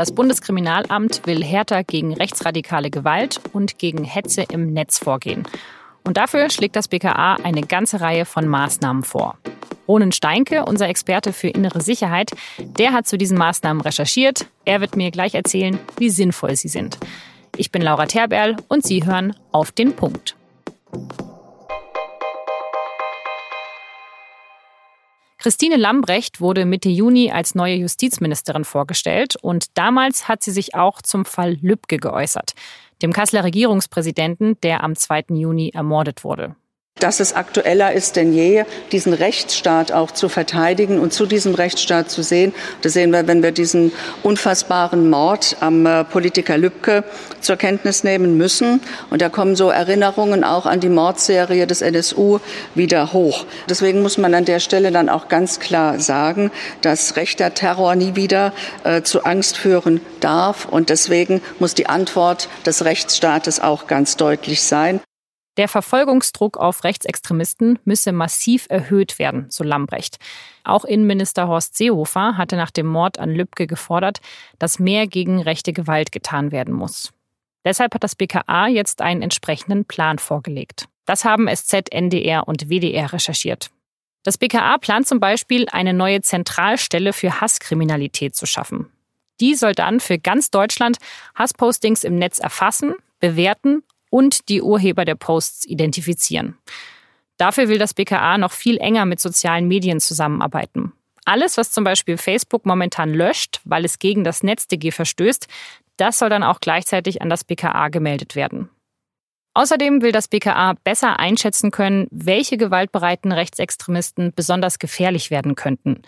Das Bundeskriminalamt will härter gegen rechtsradikale Gewalt und gegen Hetze im Netz vorgehen. Und dafür schlägt das BKA eine ganze Reihe von Maßnahmen vor. Ronen Steinke, unser Experte für innere Sicherheit, der hat zu diesen Maßnahmen recherchiert. Er wird mir gleich erzählen, wie sinnvoll sie sind. Ich bin Laura Terberl und Sie hören auf den Punkt. Christine Lambrecht wurde Mitte Juni als neue Justizministerin vorgestellt und damals hat sie sich auch zum Fall Lübcke geäußert, dem Kasseler Regierungspräsidenten, der am 2. Juni ermordet wurde dass es aktueller ist denn je, diesen Rechtsstaat auch zu verteidigen und zu diesem Rechtsstaat zu sehen. Das sehen wir, wenn wir diesen unfassbaren Mord am äh, Politiker Lübcke zur Kenntnis nehmen müssen. Und da kommen so Erinnerungen auch an die Mordserie des NSU wieder hoch. Deswegen muss man an der Stelle dann auch ganz klar sagen, dass rechter Terror nie wieder äh, zu Angst führen darf. Und deswegen muss die Antwort des Rechtsstaates auch ganz deutlich sein. Der Verfolgungsdruck auf Rechtsextremisten müsse massiv erhöht werden, so Lambrecht. Auch Innenminister Horst Seehofer hatte nach dem Mord an Lübcke gefordert, dass mehr gegen rechte Gewalt getan werden muss. Deshalb hat das BKA jetzt einen entsprechenden Plan vorgelegt. Das haben SZ, NDR und WDR recherchiert. Das BKA plant zum Beispiel, eine neue Zentralstelle für Hasskriminalität zu schaffen. Die soll dann für ganz Deutschland Hasspostings im Netz erfassen, bewerten und die Urheber der Posts identifizieren. Dafür will das BKA noch viel enger mit sozialen Medien zusammenarbeiten. Alles, was zum Beispiel Facebook momentan löscht, weil es gegen das NetzDG verstößt, das soll dann auch gleichzeitig an das BKA gemeldet werden. Außerdem will das BKA besser einschätzen können, welche gewaltbereiten Rechtsextremisten besonders gefährlich werden könnten.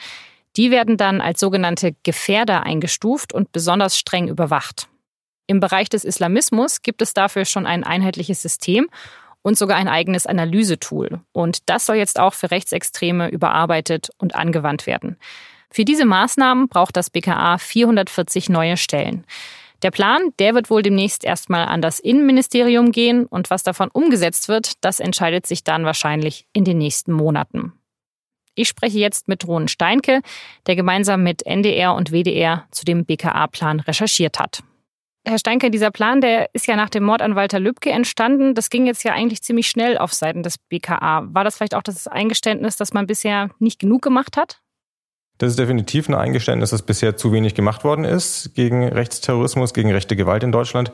Die werden dann als sogenannte Gefährder eingestuft und besonders streng überwacht. Im Bereich des Islamismus gibt es dafür schon ein einheitliches System und sogar ein eigenes Analysetool. Und das soll jetzt auch für Rechtsextreme überarbeitet und angewandt werden. Für diese Maßnahmen braucht das BKA 440 neue Stellen. Der Plan, der wird wohl demnächst erstmal an das Innenministerium gehen und was davon umgesetzt wird, das entscheidet sich dann wahrscheinlich in den nächsten Monaten. Ich spreche jetzt mit Ronen Steinke, der gemeinsam mit NDR und WDR zu dem BKA-Plan recherchiert hat. Herr Steinke, dieser Plan, der ist ja nach dem Mord an Walter Lübcke entstanden. Das ging jetzt ja eigentlich ziemlich schnell auf Seiten des BKA. War das vielleicht auch das Eingeständnis, dass man bisher nicht genug gemacht hat? Das ist definitiv ein Eingeständnis, dass bisher zu wenig gemacht worden ist gegen Rechtsterrorismus, gegen rechte Gewalt in Deutschland.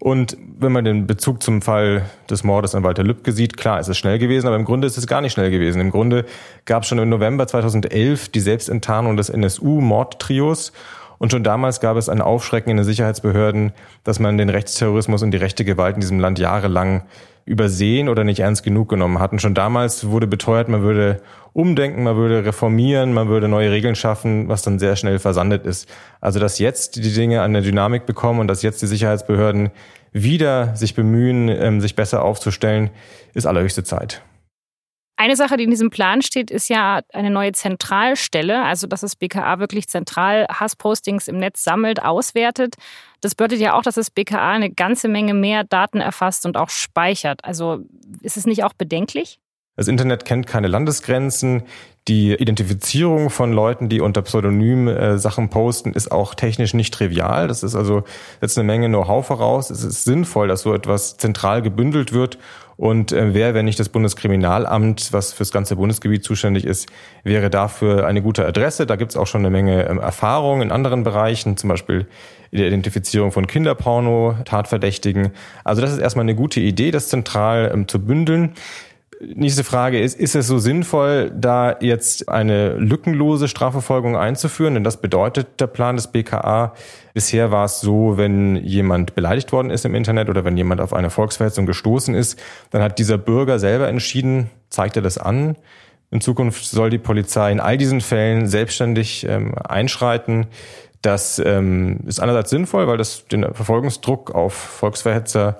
Und wenn man den Bezug zum Fall des Mordes an Walter Lübcke sieht, klar, ist es schnell gewesen, aber im Grunde ist es gar nicht schnell gewesen. Im Grunde gab es schon im November 2011 die Selbstenttarnung des NSU-Mordtrios und schon damals gab es ein Aufschrecken in den Sicherheitsbehörden, dass man den Rechtsterrorismus und die rechte Gewalt in diesem Land jahrelang übersehen oder nicht ernst genug genommen hat. Und schon damals wurde beteuert, man würde umdenken, man würde reformieren, man würde neue Regeln schaffen, was dann sehr schnell versandet ist. Also dass jetzt die Dinge an der Dynamik bekommen und dass jetzt die Sicherheitsbehörden wieder sich bemühen, ähm, sich besser aufzustellen, ist allerhöchste Zeit. Eine Sache, die in diesem Plan steht, ist ja eine neue Zentralstelle, also dass das BKA wirklich zentral Hasspostings im Netz sammelt, auswertet. Das bedeutet ja auch, dass das BKA eine ganze Menge mehr Daten erfasst und auch speichert. Also ist es nicht auch bedenklich? Das Internet kennt keine Landesgrenzen. Die Identifizierung von Leuten, die unter Pseudonym äh, Sachen posten, ist auch technisch nicht trivial. Das ist also jetzt eine Menge Know-how voraus. Es ist sinnvoll, dass so etwas zentral gebündelt wird. Und äh, wer, wenn nicht das Bundeskriminalamt, was fürs ganze Bundesgebiet zuständig ist, wäre dafür eine gute Adresse. Da gibt es auch schon eine Menge ähm, Erfahrung in anderen Bereichen, zum Beispiel in der Identifizierung von Kinderporno, Tatverdächtigen. Also das ist erstmal eine gute Idee, das zentral ähm, zu bündeln. Nächste Frage ist, ist es so sinnvoll, da jetzt eine lückenlose Strafverfolgung einzuführen? Denn das bedeutet der Plan des BKA. Bisher war es so, wenn jemand beleidigt worden ist im Internet oder wenn jemand auf eine Volksverhetzung gestoßen ist, dann hat dieser Bürger selber entschieden, zeigt er das an. In Zukunft soll die Polizei in all diesen Fällen selbstständig ähm, einschreiten. Das ähm, ist einerseits sinnvoll, weil das den Verfolgungsdruck auf Volksverhetzer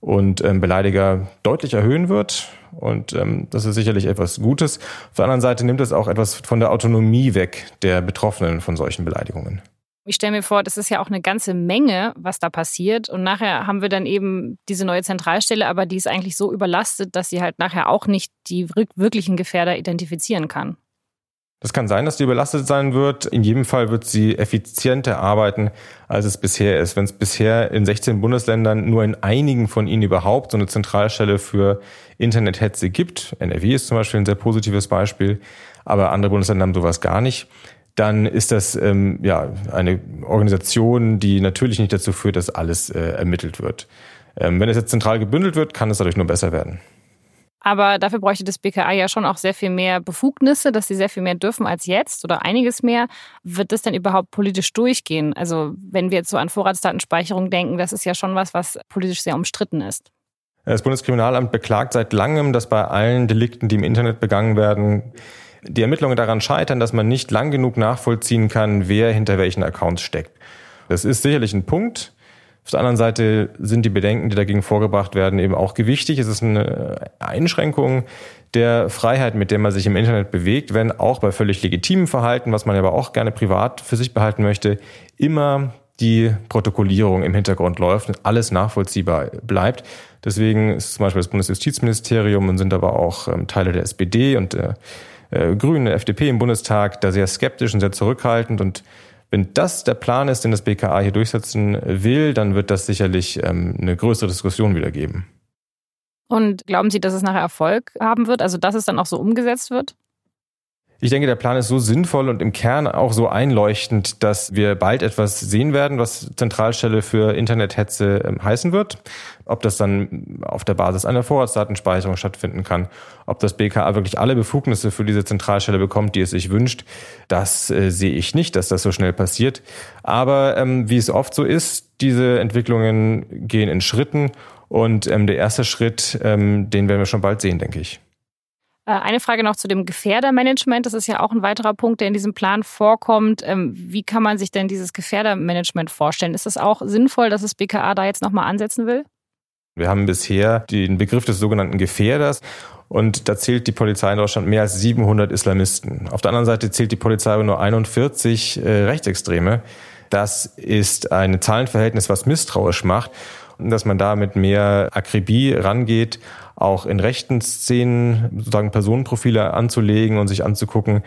und ähm, Beleidiger deutlich erhöhen wird. Und ähm, das ist sicherlich etwas Gutes. Auf der anderen Seite nimmt es auch etwas von der Autonomie weg der Betroffenen von solchen Beleidigungen. Ich stelle mir vor, das ist ja auch eine ganze Menge, was da passiert. Und nachher haben wir dann eben diese neue Zentralstelle, aber die ist eigentlich so überlastet, dass sie halt nachher auch nicht die wirklichen Gefährder identifizieren kann. Das kann sein, dass die überlastet sein wird. In jedem Fall wird sie effizienter arbeiten, als es bisher ist. Wenn es bisher in 16 Bundesländern nur in einigen von ihnen überhaupt so eine Zentralstelle für Internethetze gibt, NRW ist zum Beispiel ein sehr positives Beispiel, aber andere Bundesländer haben sowas gar nicht, dann ist das ähm, ja eine Organisation, die natürlich nicht dazu führt, dass alles äh, ermittelt wird. Ähm, wenn es jetzt zentral gebündelt wird, kann es dadurch nur besser werden. Aber dafür bräuchte das BKA ja schon auch sehr viel mehr Befugnisse, dass sie sehr viel mehr dürfen als jetzt oder einiges mehr. Wird das denn überhaupt politisch durchgehen? Also wenn wir jetzt so an Vorratsdatenspeicherung denken, das ist ja schon was, was politisch sehr umstritten ist. Das Bundeskriminalamt beklagt seit langem, dass bei allen Delikten, die im Internet begangen werden, die Ermittlungen daran scheitern, dass man nicht lang genug nachvollziehen kann, wer hinter welchen Accounts steckt. Das ist sicherlich ein Punkt. Auf der anderen Seite sind die Bedenken, die dagegen vorgebracht werden, eben auch gewichtig. Es ist eine Einschränkung der Freiheit, mit der man sich im Internet bewegt, wenn auch bei völlig legitimem Verhalten, was man aber auch gerne privat für sich behalten möchte, immer die Protokollierung im Hintergrund läuft und alles nachvollziehbar bleibt. Deswegen ist zum Beispiel das Bundesjustizministerium und sind aber auch ähm, Teile der SPD und der äh, Grünen, der FDP im Bundestag da sehr skeptisch und sehr zurückhaltend und wenn das der Plan ist, den das BKA hier durchsetzen will, dann wird das sicherlich ähm, eine größere Diskussion wieder geben. Und glauben Sie, dass es nachher Erfolg haben wird, also dass es dann auch so umgesetzt wird? Ich denke, der Plan ist so sinnvoll und im Kern auch so einleuchtend, dass wir bald etwas sehen werden, was Zentralstelle für Internethetze ähm, heißen wird. Ob das dann auf der Basis einer Vorratsdatenspeicherung stattfinden kann, ob das BKA wirklich alle Befugnisse für diese Zentralstelle bekommt, die es sich wünscht, das äh, sehe ich nicht, dass das so schnell passiert. Aber ähm, wie es oft so ist, diese Entwicklungen gehen in Schritten und ähm, der erste Schritt, ähm, den werden wir schon bald sehen, denke ich. Äh, eine Frage noch zu dem Gefährdermanagement. Das ist ja auch ein weiterer Punkt, der in diesem Plan vorkommt. Ähm, wie kann man sich denn dieses Gefährdermanagement vorstellen? Ist es auch sinnvoll, dass das BKA da jetzt nochmal ansetzen will? Wir haben bisher den Begriff des sogenannten Gefährders und da zählt die Polizei in Deutschland mehr als 700 Islamisten. Auf der anderen Seite zählt die Polizei nur 41 äh, Rechtsextreme. Das ist ein Zahlenverhältnis, was misstrauisch macht dass man da mit mehr Akribie rangeht, auch in rechten Szenen sozusagen Personenprofile anzulegen und sich anzugucken,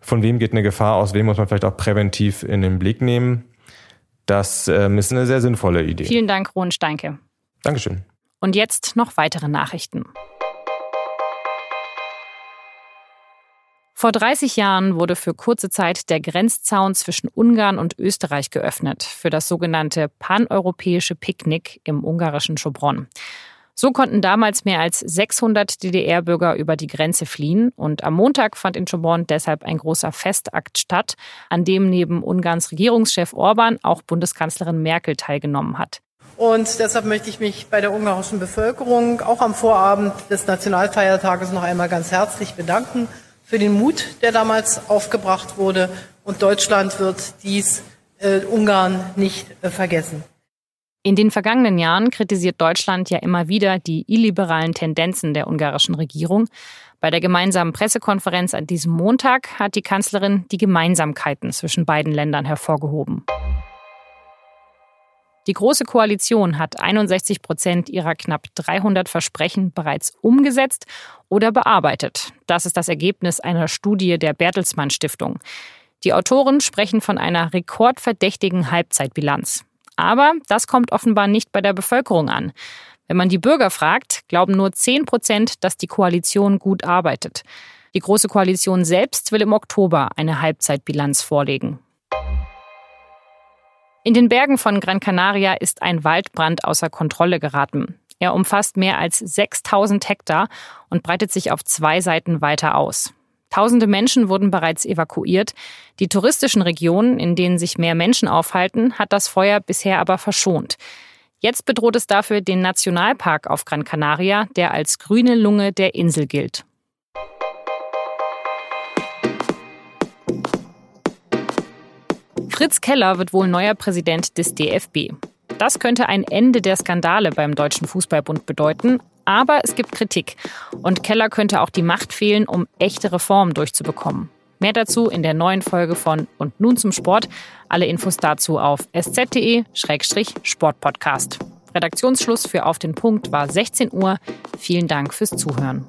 von wem geht eine Gefahr aus, wem muss man vielleicht auch präventiv in den Blick nehmen. Das ähm, ist eine sehr sinnvolle Idee. Vielen Dank, Rohn Steinke. Dankeschön. Und jetzt noch weitere Nachrichten. Vor 30 Jahren wurde für kurze Zeit der Grenzzaun zwischen Ungarn und Österreich geöffnet für das sogenannte paneuropäische Picknick im ungarischen Schobronn. So konnten damals mehr als 600 DDR-Bürger über die Grenze fliehen und am Montag fand in Schobronn deshalb ein großer Festakt statt, an dem neben Ungarns Regierungschef Orban auch Bundeskanzlerin Merkel teilgenommen hat. Und deshalb möchte ich mich bei der ungarischen Bevölkerung auch am Vorabend des Nationalfeiertages noch einmal ganz herzlich bedanken für den Mut, der damals aufgebracht wurde. Und Deutschland wird dies äh, Ungarn nicht äh, vergessen. In den vergangenen Jahren kritisiert Deutschland ja immer wieder die illiberalen Tendenzen der ungarischen Regierung. Bei der gemeinsamen Pressekonferenz an diesem Montag hat die Kanzlerin die Gemeinsamkeiten zwischen beiden Ländern hervorgehoben. Die Große Koalition hat 61 Prozent ihrer knapp 300 Versprechen bereits umgesetzt oder bearbeitet. Das ist das Ergebnis einer Studie der Bertelsmann Stiftung. Die Autoren sprechen von einer rekordverdächtigen Halbzeitbilanz. Aber das kommt offenbar nicht bei der Bevölkerung an. Wenn man die Bürger fragt, glauben nur 10 Prozent, dass die Koalition gut arbeitet. Die Große Koalition selbst will im Oktober eine Halbzeitbilanz vorlegen. In den Bergen von Gran Canaria ist ein Waldbrand außer Kontrolle geraten. Er umfasst mehr als 6000 Hektar und breitet sich auf zwei Seiten weiter aus. Tausende Menschen wurden bereits evakuiert. Die touristischen Regionen, in denen sich mehr Menschen aufhalten, hat das Feuer bisher aber verschont. Jetzt bedroht es dafür den Nationalpark auf Gran Canaria, der als grüne Lunge der Insel gilt. Fritz Keller wird wohl neuer Präsident des DFB. Das könnte ein Ende der Skandale beim Deutschen Fußballbund bedeuten, aber es gibt Kritik. Und Keller könnte auch die Macht fehlen, um echte Reformen durchzubekommen. Mehr dazu in der neuen Folge von Und nun zum Sport. Alle Infos dazu auf sz.de-sportpodcast. Redaktionsschluss für Auf den Punkt war 16 Uhr. Vielen Dank fürs Zuhören.